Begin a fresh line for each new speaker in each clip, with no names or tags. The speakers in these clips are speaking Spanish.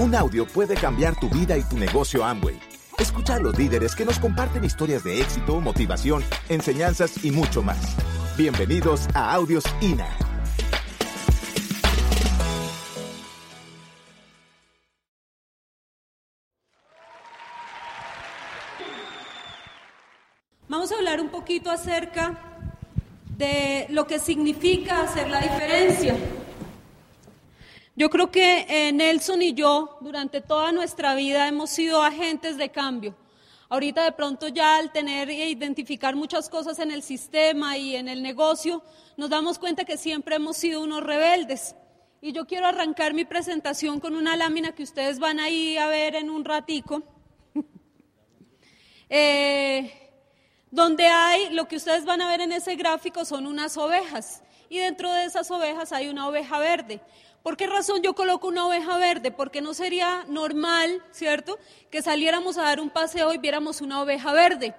Un audio puede cambiar tu vida y tu negocio Amway. Escucha a los líderes que nos comparten historias de éxito, motivación, enseñanzas y mucho más. Bienvenidos a Audios INA.
Vamos a hablar un poquito acerca de lo que significa hacer la diferencia. Yo creo que eh, Nelson y yo durante toda nuestra vida hemos sido agentes de cambio. Ahorita de pronto ya al tener e identificar muchas cosas en el sistema y en el negocio, nos damos cuenta que siempre hemos sido unos rebeldes. Y yo quiero arrancar mi presentación con una lámina que ustedes van ahí a ver en un ratico. eh, donde hay, lo que ustedes van a ver en ese gráfico son unas ovejas y dentro de esas ovejas hay una oveja verde. ¿Por qué razón yo coloco una oveja verde? Porque no sería normal, ¿cierto?, que saliéramos a dar un paseo y viéramos una oveja verde.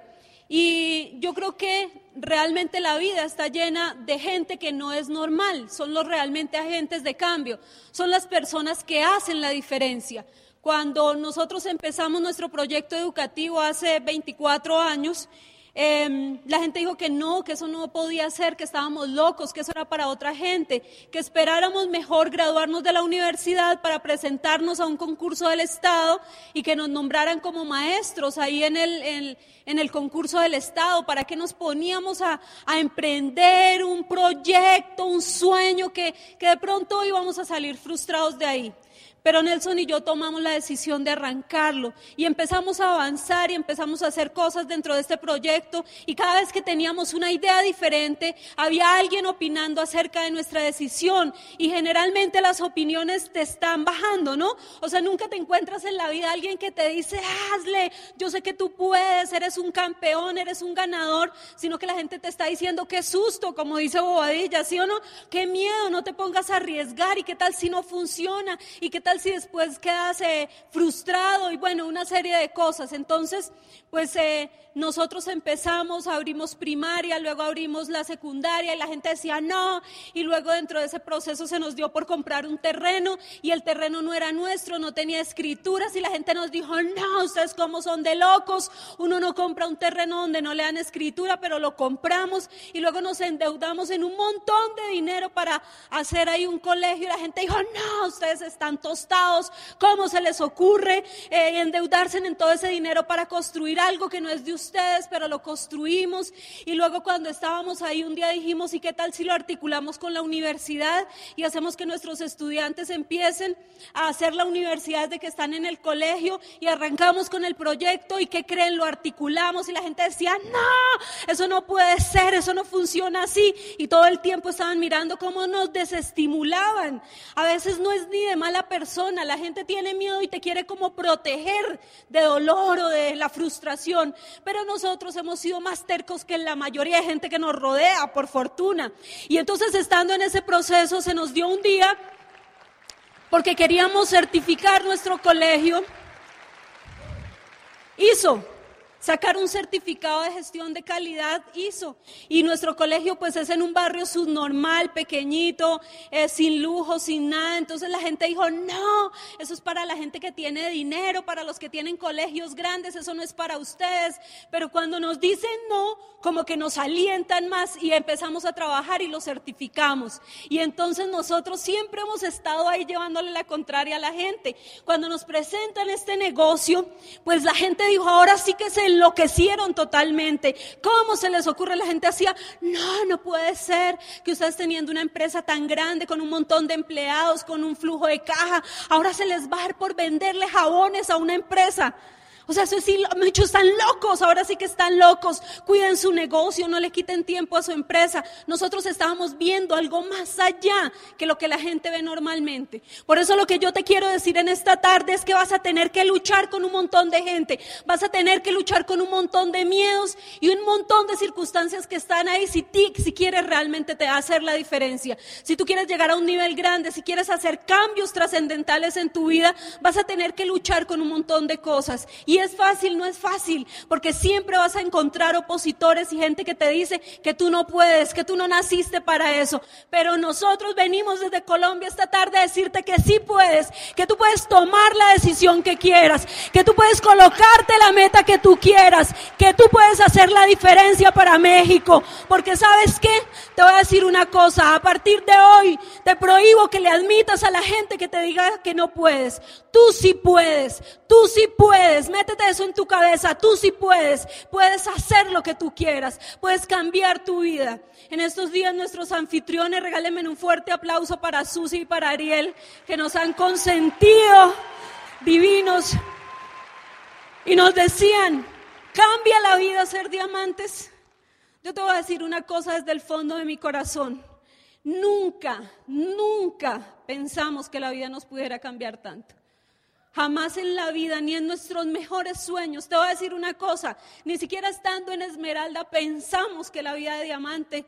Y yo creo que realmente la vida está llena de gente que no es normal, son los realmente agentes de cambio, son las personas que hacen la diferencia. Cuando nosotros empezamos nuestro proyecto educativo hace 24 años, Em, la gente dijo que no, que eso no podía ser, que estábamos locos, que eso era para otra gente, que esperáramos mejor graduarnos de la universidad para presentarnos a un concurso del Estado y que nos nombraran como maestros ahí en el, en, el concurso del Estado, para que nos poníamos a, a emprender un proyecto, un sueño que, que de pronto íbamos a salir frustrados de ahí. Pero Nelson y yo tomamos la decisión de arrancarlo y empezamos a avanzar y empezamos a hacer cosas dentro de este proyecto y cada vez que teníamos una idea diferente había alguien opinando acerca de nuestra decisión y generalmente las opiniones te están bajando, ¿no? O sea, nunca te encuentras en la vida alguien que te dice, hazle, yo sé que tú puedes, eres un campeón, eres un ganador, sino que la gente te está diciendo, qué susto, como dice Bobadilla, ¿sí o no? Qué miedo, no te pongas a arriesgar y qué tal si no funciona y qué tal si después quedas eh, frustrado y bueno, una serie de cosas. Entonces, pues eh, nosotros empezamos, abrimos primaria, luego abrimos la secundaria y la gente decía no, y luego dentro de ese proceso se nos dio por comprar un terreno y el terreno no era nuestro, no tenía escrituras y la gente nos dijo, no, ustedes como son de locos, uno no compra un terreno donde no le dan escritura, pero lo compramos y luego nos endeudamos en un montón de dinero para hacer ahí un colegio y la gente dijo, no, ustedes están tostados, ¿cómo se les ocurre eh, endeudarse en todo ese dinero para construir algo que no es de ustedes, pero lo construimos. Y luego cuando estábamos ahí un día dijimos, ¿y qué tal si lo articulamos con la universidad y hacemos que nuestros estudiantes empiecen a hacer la universidad de que están en el colegio y arrancamos con el proyecto y qué creen, lo articulamos y la gente decía, no, eso no puede ser, eso no funciona así. Y todo el tiempo estaban mirando cómo nos desestimulaban. A veces no es ni de mala persona, la gente tiene miedo y te quiere como proteger de dolor o de la frustración. Pero nosotros hemos sido más tercos que la mayoría de gente que nos rodea, por fortuna. Y entonces estando en ese proceso se nos dio un día, porque queríamos certificar nuestro colegio, hizo sacar un certificado de gestión de calidad hizo. Y nuestro colegio pues es en un barrio subnormal, pequeñito, eh, sin lujo, sin nada. Entonces la gente dijo, no, eso es para la gente que tiene dinero, para los que tienen colegios grandes, eso no es para ustedes. Pero cuando nos dicen no, como que nos alientan más y empezamos a trabajar y lo certificamos. Y entonces nosotros siempre hemos estado ahí llevándole la contraria a la gente. Cuando nos presentan este negocio, pues la gente dijo, ahora sí que se enloquecieron totalmente. ¿Cómo se les ocurre? La gente hacía, no, no puede ser que ustedes teniendo una empresa tan grande, con un montón de empleados, con un flujo de caja, ahora se les va a dar por venderle jabones a una empresa. O sea, eso sí, muchos están locos, ahora sí que están locos. Cuiden su negocio, no le quiten tiempo a su empresa. Nosotros estábamos viendo algo más allá que lo que la gente ve normalmente. Por eso lo que yo te quiero decir en esta tarde es que vas a tener que luchar con un montón de gente. Vas a tener que luchar con un montón de miedos y un montón de circunstancias que están ahí si, ti, si quieres realmente te hacer la diferencia. Si tú quieres llegar a un nivel grande, si quieres hacer cambios trascendentales en tu vida, vas a tener que luchar con un montón de cosas. Y es fácil, no es fácil, porque siempre vas a encontrar opositores y gente que te dice que tú no puedes, que tú no naciste para eso. Pero nosotros venimos desde Colombia esta tarde a decirte que sí puedes, que tú puedes tomar la decisión que quieras, que tú puedes colocarte la meta que tú quieras, que tú puedes hacer la diferencia para México. Porque sabes qué, te voy a decir una cosa, a partir de hoy te prohíbo que le admitas a la gente que te diga que no puedes. Tú sí puedes, tú sí puedes, métete eso en tu cabeza, tú sí puedes, puedes hacer lo que tú quieras, puedes cambiar tu vida. En estos días nuestros anfitriones, regálenme un fuerte aplauso para Susi y para Ariel, que nos han consentido divinos y nos decían, cambia la vida ser diamantes. Yo te voy a decir una cosa desde el fondo de mi corazón. Nunca, nunca pensamos que la vida nos pudiera cambiar tanto. Jamás en la vida, ni en nuestros mejores sueños. Te voy a decir una cosa, ni siquiera estando en Esmeralda pensamos que la vida de diamante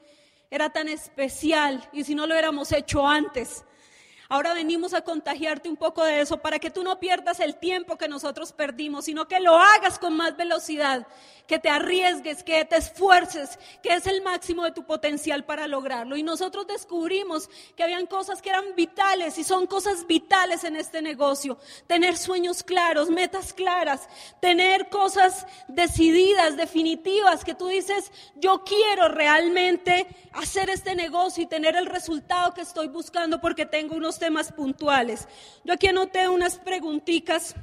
era tan especial y si no lo hubiéramos hecho antes. Ahora venimos a contagiarte un poco de eso para que tú no pierdas el tiempo que nosotros perdimos, sino que lo hagas con más velocidad, que te arriesgues, que te esfuerces, que es el máximo de tu potencial para lograrlo. Y nosotros descubrimos que habían cosas que eran vitales y son cosas vitales en este negocio. Tener sueños claros, metas claras, tener cosas decididas, definitivas, que tú dices, yo quiero realmente hacer este negocio y tener el resultado que estoy buscando porque tengo unos temas puntuales. Yo aquí anoté unas preguntitas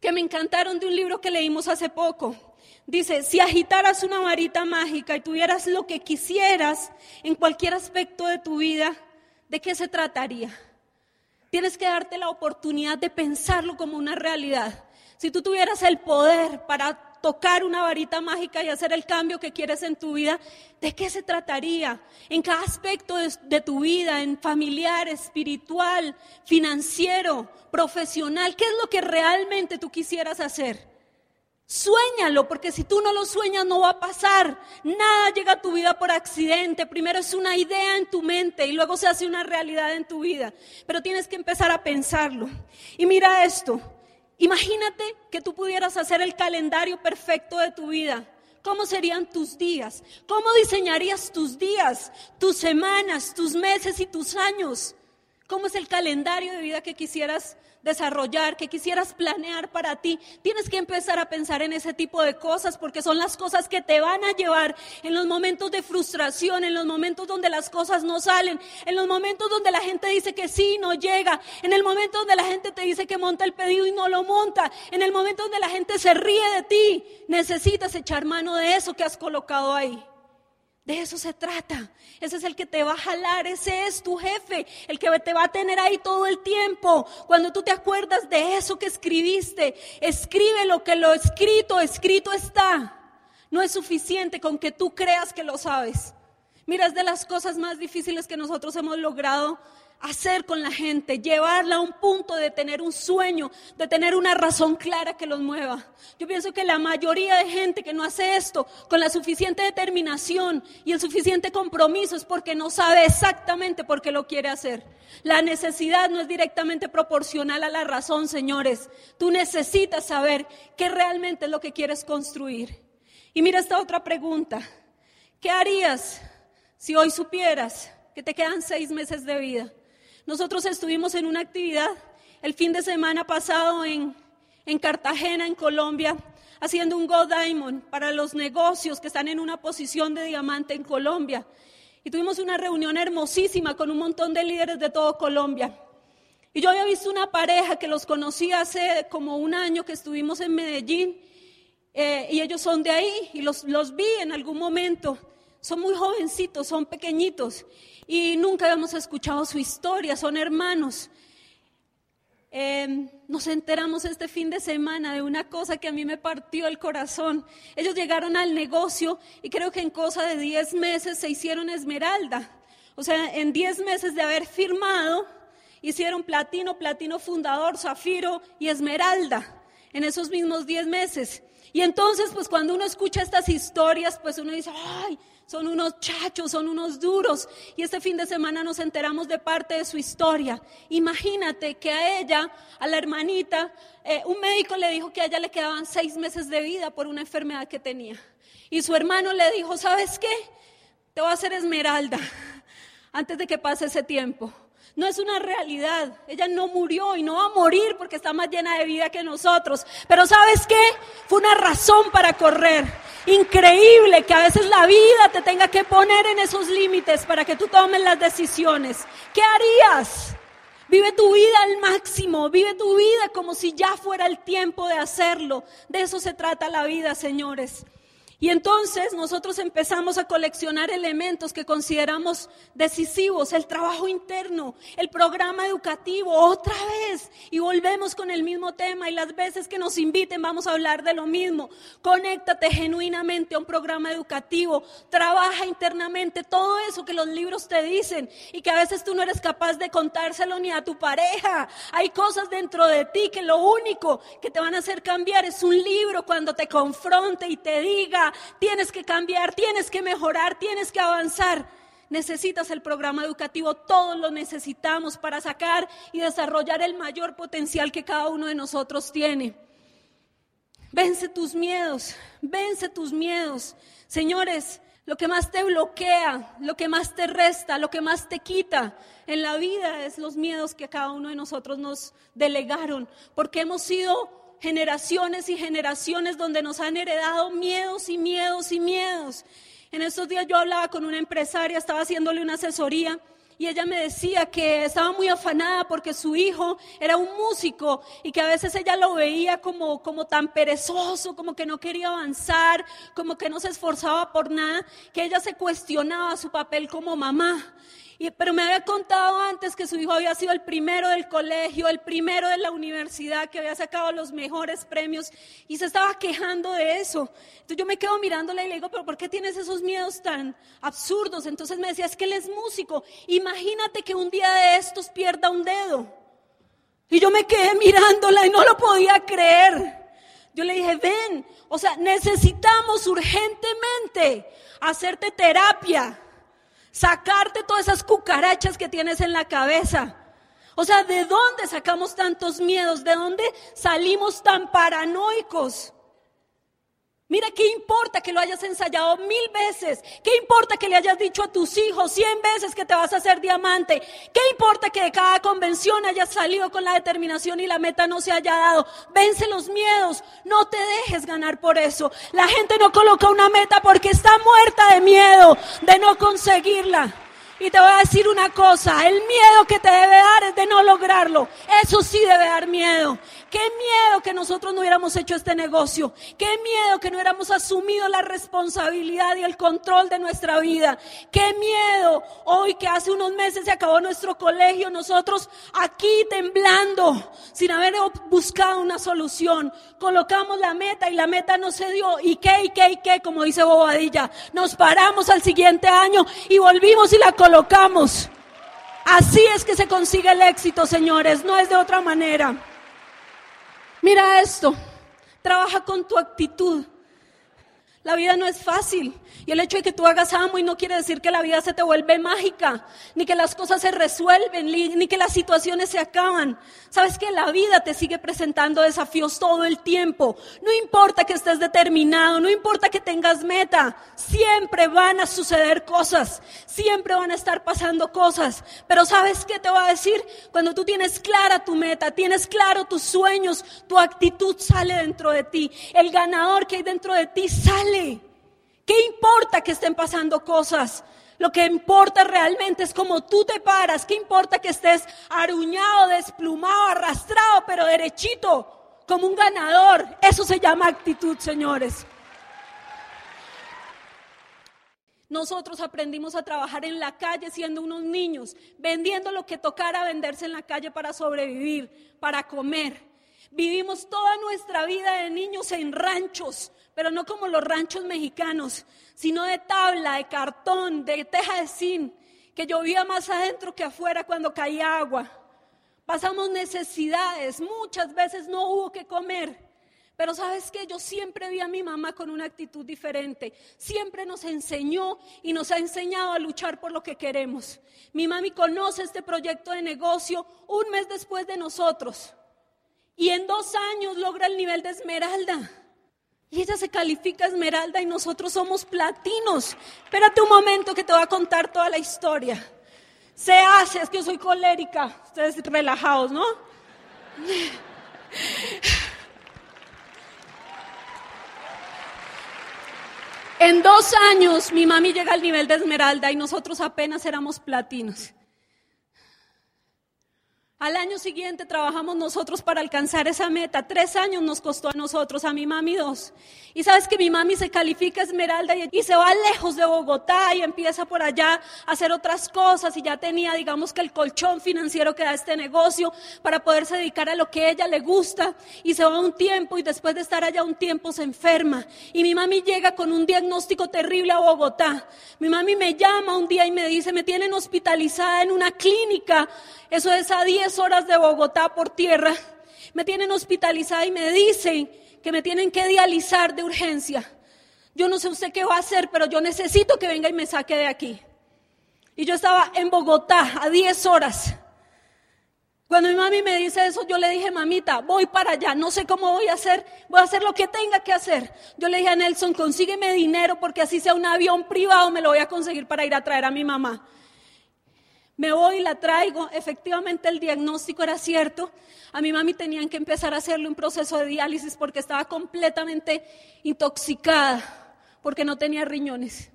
que me encantaron de un libro que leímos hace poco. Dice, si agitaras una varita mágica y tuvieras lo que quisieras en cualquier aspecto de tu vida, ¿de qué se trataría? Tienes que darte la oportunidad de pensarlo como una realidad. Si tú tuvieras el poder para tocar una varita mágica y hacer el cambio que quieres en tu vida, ¿de qué se trataría? En cada aspecto de, tu vida, en familiar, espiritual, financiero, profesional, ¿qué es lo que realmente tú quisieras hacer? Suéñalo, porque si tú no lo sueñas no va a pasar. Nada llega a tu vida por accidente. Primero es una idea en tu mente y luego se hace una realidad en tu vida. Pero tienes que empezar a pensarlo. Y mira esto, Imagínate que tú pudieras hacer el calendario perfecto de tu vida. ¿Cómo serían tus días? ¿Cómo diseñarías tus días, tus semanas, tus meses y tus años? ¿Cómo es el calendario de vida que quisieras desarrollar, que quisieras planear para ti, tienes que empezar a pensar en ese tipo de cosas porque son las cosas que te van a llevar en los momentos de frustración, en los momentos donde las cosas no salen, en los momentos donde la gente dice que sí, no llega, en el momento donde la gente te dice que monta el pedido y no lo monta, en el momento donde la gente se ríe de ti, necesitas echar mano de eso que has colocado ahí. De eso se trata. Ese es el que te va a jalar, ese es tu jefe, el que te va a tener ahí todo el tiempo. Cuando tú te acuerdas de eso que escribiste, escribe lo que lo escrito, escrito está. No es suficiente con que tú creas que lo sabes. Mira, es de las cosas más difíciles que nosotros hemos logrado hacer con la gente, llevarla a un punto de tener un sueño, de tener una razón clara que los mueva. Yo pienso que la mayoría de gente que no hace esto con la suficiente determinación y el suficiente compromiso es porque no sabe exactamente por qué lo quiere hacer. La necesidad no es directamente proporcional a la razón, señores. Tú necesitas saber qué realmente es lo que quieres construir. Y mira esta otra pregunta. ¿Qué harías si hoy supieras que te quedan seis meses de vida? Nosotros estuvimos en una actividad el fin de semana pasado en, en Cartagena, en Colombia, haciendo un Go Diamond para los negocios que están en una posición de diamante en Colombia. Y tuvimos una reunión hermosísima con un montón de líderes de todo Colombia. Y yo había visto una pareja que los conocí hace como un año que estuvimos en Medellín. Eh, y ellos son de ahí y los, los vi en algún momento. Son muy jovencitos, son pequeñitos y nunca habíamos escuchado su historia, son hermanos. Em, nos enteramos este fin de semana de una cosa que a mí me partió el corazón. Ellos llegaron al negocio y creo que en cosa de 10 meses se hicieron esmeralda. O sea, en 10 meses de haber firmado, hicieron platino, platino fundador, zafiro y esmeralda en esos mismos 10 meses. Y entonces, pues cuando uno escucha estas historias, pues uno dice, ay, son unos chachos, son unos duros. Y este fin de semana nos enteramos de parte de su historia. Imagínate que a ella, a la hermanita, eh, un médico le dijo que a ella le quedaban seis meses de vida por una enfermedad que tenía. Y su hermano le dijo, ¿sabes qué? Te voy a hacer esmeralda antes de que pase ese tiempo. No es una realidad. Ella no murió y no va a morir porque está más llena de vida que nosotros. Pero ¿sabes qué? Fue una razón para correr. Increíble que a veces la vida te tenga que poner en esos límites para que tú tomes las decisiones. ¿Qué harías? Vive tu vida al máximo, vive tu vida como si ya fuera el tiempo de hacerlo. De eso se trata la vida, señores. Y entonces nosotros empezamos a coleccionar elementos que consideramos decisivos, el trabajo interno, el programa educativo, otra vez. Y volvemos con el mismo tema y las veces que nos inviten vamos a hablar de lo mismo. Conéctate genuinamente a un programa educativo, trabaja internamente todo eso que los libros te dicen y que a veces tú no eres capaz de contárselo ni a tu pareja. Hay cosas dentro de ti que lo único que te van a hacer cambiar es un libro cuando te confronte y te diga, tienes que cambiar, tienes que mejorar, tienes que avanzar. Necesitas el programa educativo, todos lo necesitamos para sacar y desarrollar el mayor potencial que cada uno de nosotros tiene. Vence tus miedos, vence tus miedos. Señores, lo que más te bloquea, lo que más te resta, lo que más te quita en la vida es los miedos que cada uno de nosotros nos delegaron, porque hemos sido generaciones y generaciones donde nos han heredado miedos y miedos y miedos. En estos días yo hablaba con una empresaria, estaba haciéndole una asesoría y ella me decía que estaba muy afanada porque su hijo era un músico y que a veces ella lo veía como, como tan perezoso, como que no quería avanzar, como que no se esforzaba por nada, que ella se cuestionaba su papel como mamá pero me había contado antes que su hijo había sido el primero del colegio, el primero de la universidad, que había sacado los mejores premios y se estaba quejando de eso. Entonces yo me quedo mirándole y le digo, pero ¿por qué tienes esos miedos tan absurdos? Entonces me decía, es que él es músico. Imagínate que un día de estos pierda un dedo. Y yo me quedé mirándola y no lo podía creer. Yo le dije, ven, o sea, necesitamos urgentemente hacerte terapia sacarte todas esas cucarachas que tienes en la cabeza. O sea, ¿de dónde sacamos tantos miedos? ¿De dónde salimos tan paranoicos? Mira, ¿qué importa que lo hayas ensayado mil veces? ¿Qué importa que le hayas dicho a tus hijos cien veces que te vas a hacer diamante? ¿Qué importa que de cada convención hayas salido con la determinación y la meta no se haya dado? Vence los miedos, no te dejes ganar por eso. La gente no coloca una meta porque está muerta de miedo de no conseguirla. Y te voy a decir una cosa, el miedo que te debe dar es de no lograrlo. Eso sí debe dar miedo. Qué miedo que nosotros no hubiéramos hecho este negocio. Qué miedo que no hubiéramos asumido la responsabilidad y el control de nuestra vida. Qué miedo hoy que hace unos meses se acabó nuestro colegio, nosotros aquí temblando, sin haber buscado una solución. Colocamos la meta y la meta no se dio. ¿Y qué, y qué, y qué? Como dice Bobadilla. Nos paramos al siguiente año y volvimos y la colocamos. Así es que se consigue el éxito, señores, no es de otra manera. Mira esto, trabaja con tu actitud. La vida no es fácil. Y el hecho de que tú hagas y no quiere decir que la vida se te vuelve mágica, ni que las cosas se resuelven, ni que las situaciones se acaban. Sabes que la vida te sigue presentando desafíos todo el tiempo. No importa que estés determinado, no importa que tengas meta, siempre van a suceder cosas, siempre van a estar pasando cosas. Pero sabes qué te voy a decir? Cuando tú tienes clara tu meta, tienes claro tus sueños, tu actitud sale dentro de ti. El ganador que hay dentro de ti sale. ¿Qué importa que estén pasando cosas? Lo que importa realmente es cómo tú te paras. ¿Qué importa que estés aruñado, desplumado, arrastrado, pero derechito, como un ganador? Eso se llama actitud, señores. Nosotros aprendimos a trabajar en la calle siendo unos niños, vendiendo lo que tocara venderse en la calle para sobrevivir, para comer. Vivimos toda nuestra vida de niños en ranchos, pero no como los ranchos mexicanos, sino de tabla, de cartón, de teja de zinc, que llovía más adentro que afuera cuando caía agua. Pasamos necesidades, muchas veces no hubo que comer, Pero sabes que yo siempre vi a mi mamá con una actitud diferente. Siempre nos enseñó y nos ha enseñado a luchar por lo que queremos. Mi mami conoce este proyecto de negocio un mes después de nosotros. Y en dos años logra el nivel de esmeralda. Y ella se califica esmeralda y nosotros somos platinos. Espérate un momento que te voy a contar toda la historia. Se hace, es que yo soy colérica. Ustedes relajados, ¿no? En dos años mi mami llega al nivel de esmeralda y nosotros apenas éramos platinos. Al año siguiente trabajamos nosotros para alcanzar esa meta. Tres años nos costó a nosotros, a mi mami dos. Y sabes que mi mami se califica Esmeralda y, se va lejos de Bogotá y empieza por allá a hacer otras cosas y ya tenía, digamos que el colchón financiero que da este negocio para poderse dedicar a lo que ella le gusta. Y se va un tiempo y después de estar allá un tiempo se enferma. Y mi mami llega con un diagnóstico terrible a Bogotá. Mi mami me llama un día y me dice, me tienen hospitalizada en una clínica eso es a 10 horas de Bogotá por tierra. Me tienen hospitalizada y me dicen que me tienen que dializar de urgencia. Yo no sé usted qué va a hacer, pero yo necesito que venga y me saque de aquí. Y yo estaba en Bogotá a 10 horas. Cuando mi mami me dice eso, yo le dije, mamita, voy para allá, no sé cómo voy a hacer, voy a hacer lo que tenga que hacer. Yo le dije a Nelson, consígueme dinero porque así sea un avión privado, me lo voy a conseguir para ir a traer a mi mamá. Me voy y la traigo. Efectivamente el diagnóstico era cierto. A mi mami tenían que empezar a hacerle un proceso de diálisis porque estaba completamente intoxicada, porque no tenía riñones.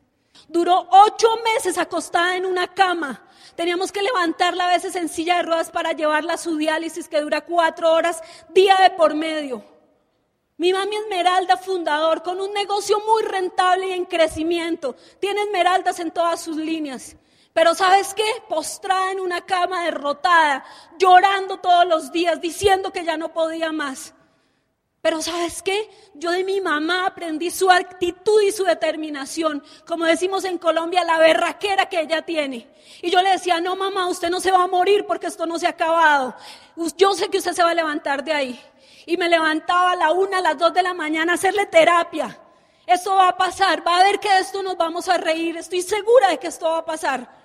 Duró ocho meses acostada en una cama. Teníamos que levantarla a veces en silla de ruedas para llevarla a su diálisis que dura cuatro horas, día de por medio. Mi mami Esmeralda, fundador, con un negocio muy rentable y en crecimiento. Tiene esmeraldas en todas sus líneas. Pero ¿sabes qué? Postrada en una cama derrotada, llorando todos los días, diciendo que ya no podía más. Pero ¿sabes qué? Yo de mi mamá aprendí su actitud y su determinación, como decimos en Colombia, la berraquera que ella tiene. Y yo le decía, no mamá, usted no se va a morir porque esto no se ha acabado. Yo sé que usted se va a levantar de ahí. Y me levantaba a la una, a las dos de la mañana a hacerle terapia. Esto va a pasar, va a ver que de esto nos vamos a reír, estoy segura de que esto va a pasar.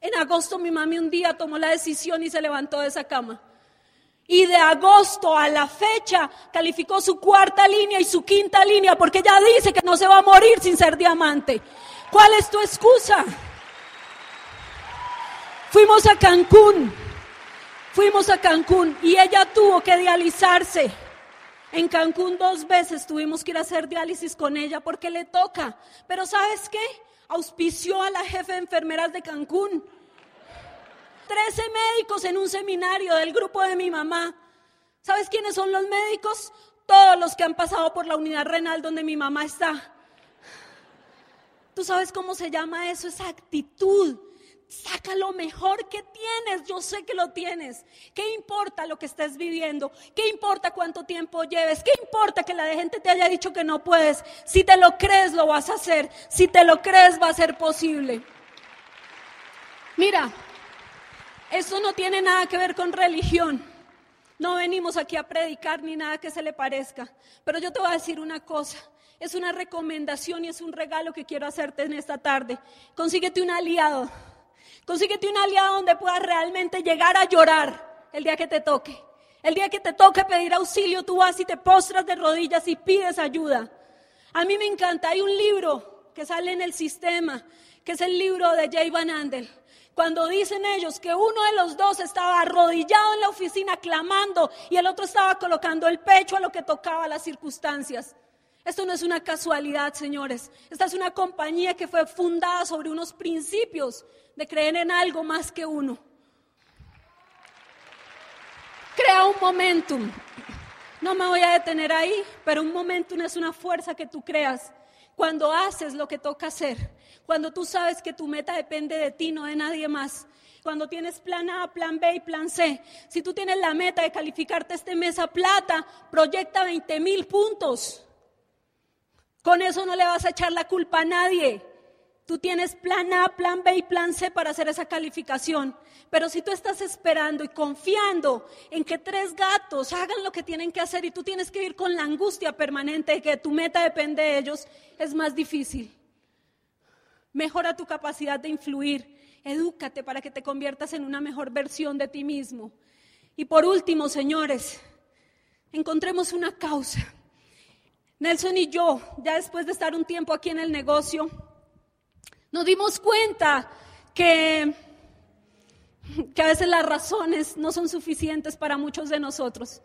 En agosto mi mami un día tomó la decisión y se levantó de esa cama. Y de agosto a la fecha calificó su cuarta línea y su quinta línea porque ella dice que no se va a morir sin ser diamante. ¿Cuál es tu excusa? Fuimos a Cancún, fuimos a Cancún y ella tuvo que dializarse. En Cancún dos veces tuvimos que ir a hacer diálisis con ella porque le toca. Pero ¿sabes qué? Auspició a la jefe de enfermeras de Cancún. Trece médicos en un seminario del grupo de mi mamá. ¿Sabes quiénes son los médicos? Todos los que han pasado por la unidad renal donde mi mamá está. ¿Tú sabes cómo se llama eso? Esa actitud Saca lo mejor que tienes, yo sé que lo tienes. ¿Qué importa lo que estés viviendo? ¿Qué importa cuánto tiempo lleves? ¿Qué importa que la gente te haya dicho que no puedes? Si te lo crees, lo vas a hacer. Si te lo crees, va a ser posible. Mira, eso no tiene nada que ver con religión. No venimos aquí a predicar ni nada que se le parezca. Pero yo te voy a decir una cosa. Es una recomendación y es un regalo que quiero hacerte en esta tarde. Consíguete un aliado Consíguete un aliado donde puedas realmente llegar a llorar el día que te toque. El día que te toque pedir auxilio, tú vas y te postras de rodillas y pides ayuda. A mí me encanta, hay un libro que sale en el sistema, que es el libro de Jay Van Andel. Cuando dicen ellos que uno de los dos estaba arrodillado en la oficina clamando y el otro estaba colocando el pecho a lo que tocaba las circunstancias. Esto no es una casualidad, señores. Esta es una compañía que fue fundada sobre unos principios de creer en algo más que uno. Crea un momentum. No me voy a detener ahí, pero un momentum es una fuerza que tú creas cuando haces lo que toca hacer, cuando tú sabes que tu meta depende de ti, no de nadie más. Cuando tienes plan A, plan B y plan C. Si tú tienes la meta de calificarte este mes a plata, proyecta 20 mil puntos. Con eso no le vas a echar la culpa a nadie. Tú tienes plan A, plan B y plan C para hacer esa calificación. Pero si tú estás esperando y confiando en que tres gatos hagan lo que tienen que hacer y tú tienes que ir con la angustia permanente de que tu meta depende de ellos, es más difícil. Mejora tu capacidad de influir. Edúcate para que te conviertas en una mejor versión de ti mismo. Y por último, señores, encontremos una causa. Nelson y yo, ya después de estar un tiempo aquí en el negocio, nos dimos cuenta que, que a veces las razones no son suficientes para muchos de nosotros.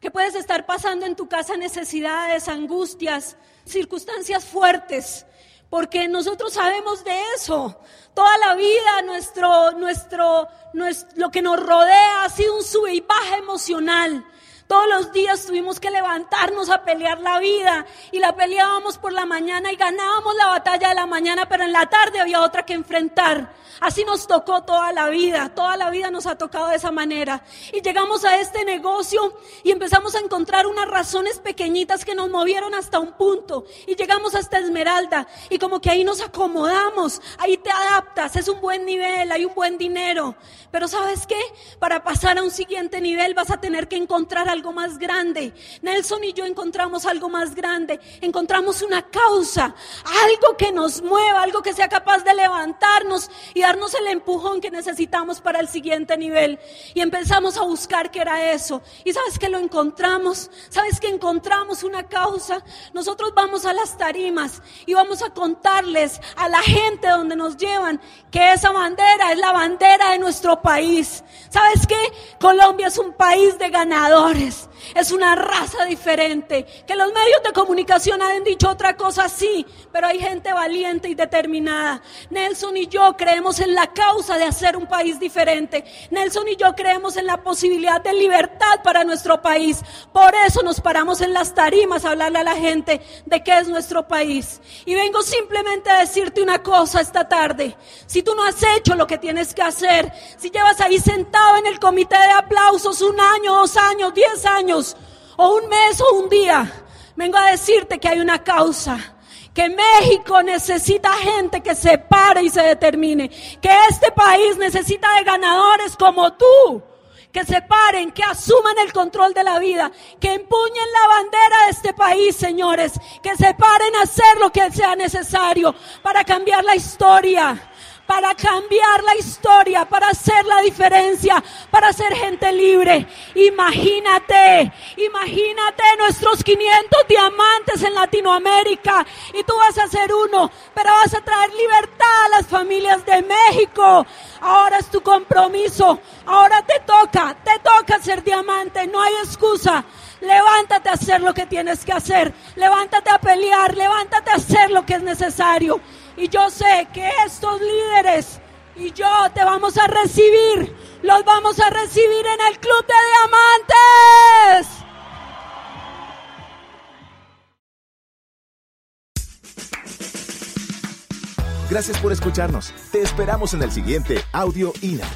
Que puedes estar pasando en tu casa necesidades, angustias, circunstancias fuertes, porque nosotros sabemos de eso. Toda la vida nuestro, nuestro, nuestro, lo que nos rodea ha sido un sube y baja emocional. Todos los días tuvimos que levantarnos a pelear la vida y la peleábamos por la mañana y ganábamos la batalla de la mañana, pero en la tarde había otra que enfrentar. Así nos tocó toda la vida, toda la vida nos ha tocado de esa manera. Y llegamos a este negocio y empezamos a encontrar unas razones pequeñitas que nos movieron hasta un punto. Y llegamos hasta Esmeralda y como que ahí nos acomodamos, ahí te adaptas, es un buen nivel, hay un buen dinero. Pero sabes qué? Para pasar a un siguiente nivel vas a tener que encontrar algo más grande. Nelson y yo encontramos algo más grande. Encontramos una causa, algo que nos mueva, algo que sea capaz de levantarnos y darnos el empujón que necesitamos para el siguiente nivel. Y empezamos a buscar qué era eso. Y sabes que lo encontramos. Sabes que encontramos una causa. Nosotros vamos a las tarimas y vamos a contarles a la gente donde nos llevan que esa bandera es la bandera de nuestro país. ¿Sabes qué? Colombia es un país de ganadores. Es una raza diferente. Que los medios de comunicación han dicho otra cosa, sí, pero hay gente valiente y determinada. Nelson y yo creemos en la causa de hacer un país diferente. Nelson y yo creemos en la posibilidad de libertad para nuestro país. Por eso nos paramos en las tarimas a hablarle a la gente de qué es nuestro país. Y vengo simplemente a decirte una cosa esta tarde. Si tú no has hecho lo que tienes que hacer, si llevas ahí sentado en el comité de aplausos un año, dos años, diez años, o un mes o un día, vengo a decirte que hay una causa que México necesita gente que se pare y se determine, que este país necesita de ganadores como tú, que se paren, que asuman el control de la vida, que empuñen la bandera de este país, señores, que se paren a hacer lo que sea necesario para cambiar la historia para cambiar la historia, para hacer la diferencia, para ser gente libre. Imagínate, imagínate nuestros 500 diamantes en Latinoamérica y tú vas a ser uno, pero vas a traer libertad a las familias de México. Ahora es tu compromiso, ahora te toca, te toca ser diamante, no hay excusa. Levántate a hacer lo que tienes que hacer. Levántate a pelear. Levántate a hacer lo que es necesario. Y yo sé que estos líderes y yo te vamos a recibir. Los vamos a recibir en el Club de Diamantes.
Gracias por escucharnos. Te esperamos en el siguiente Audio INA.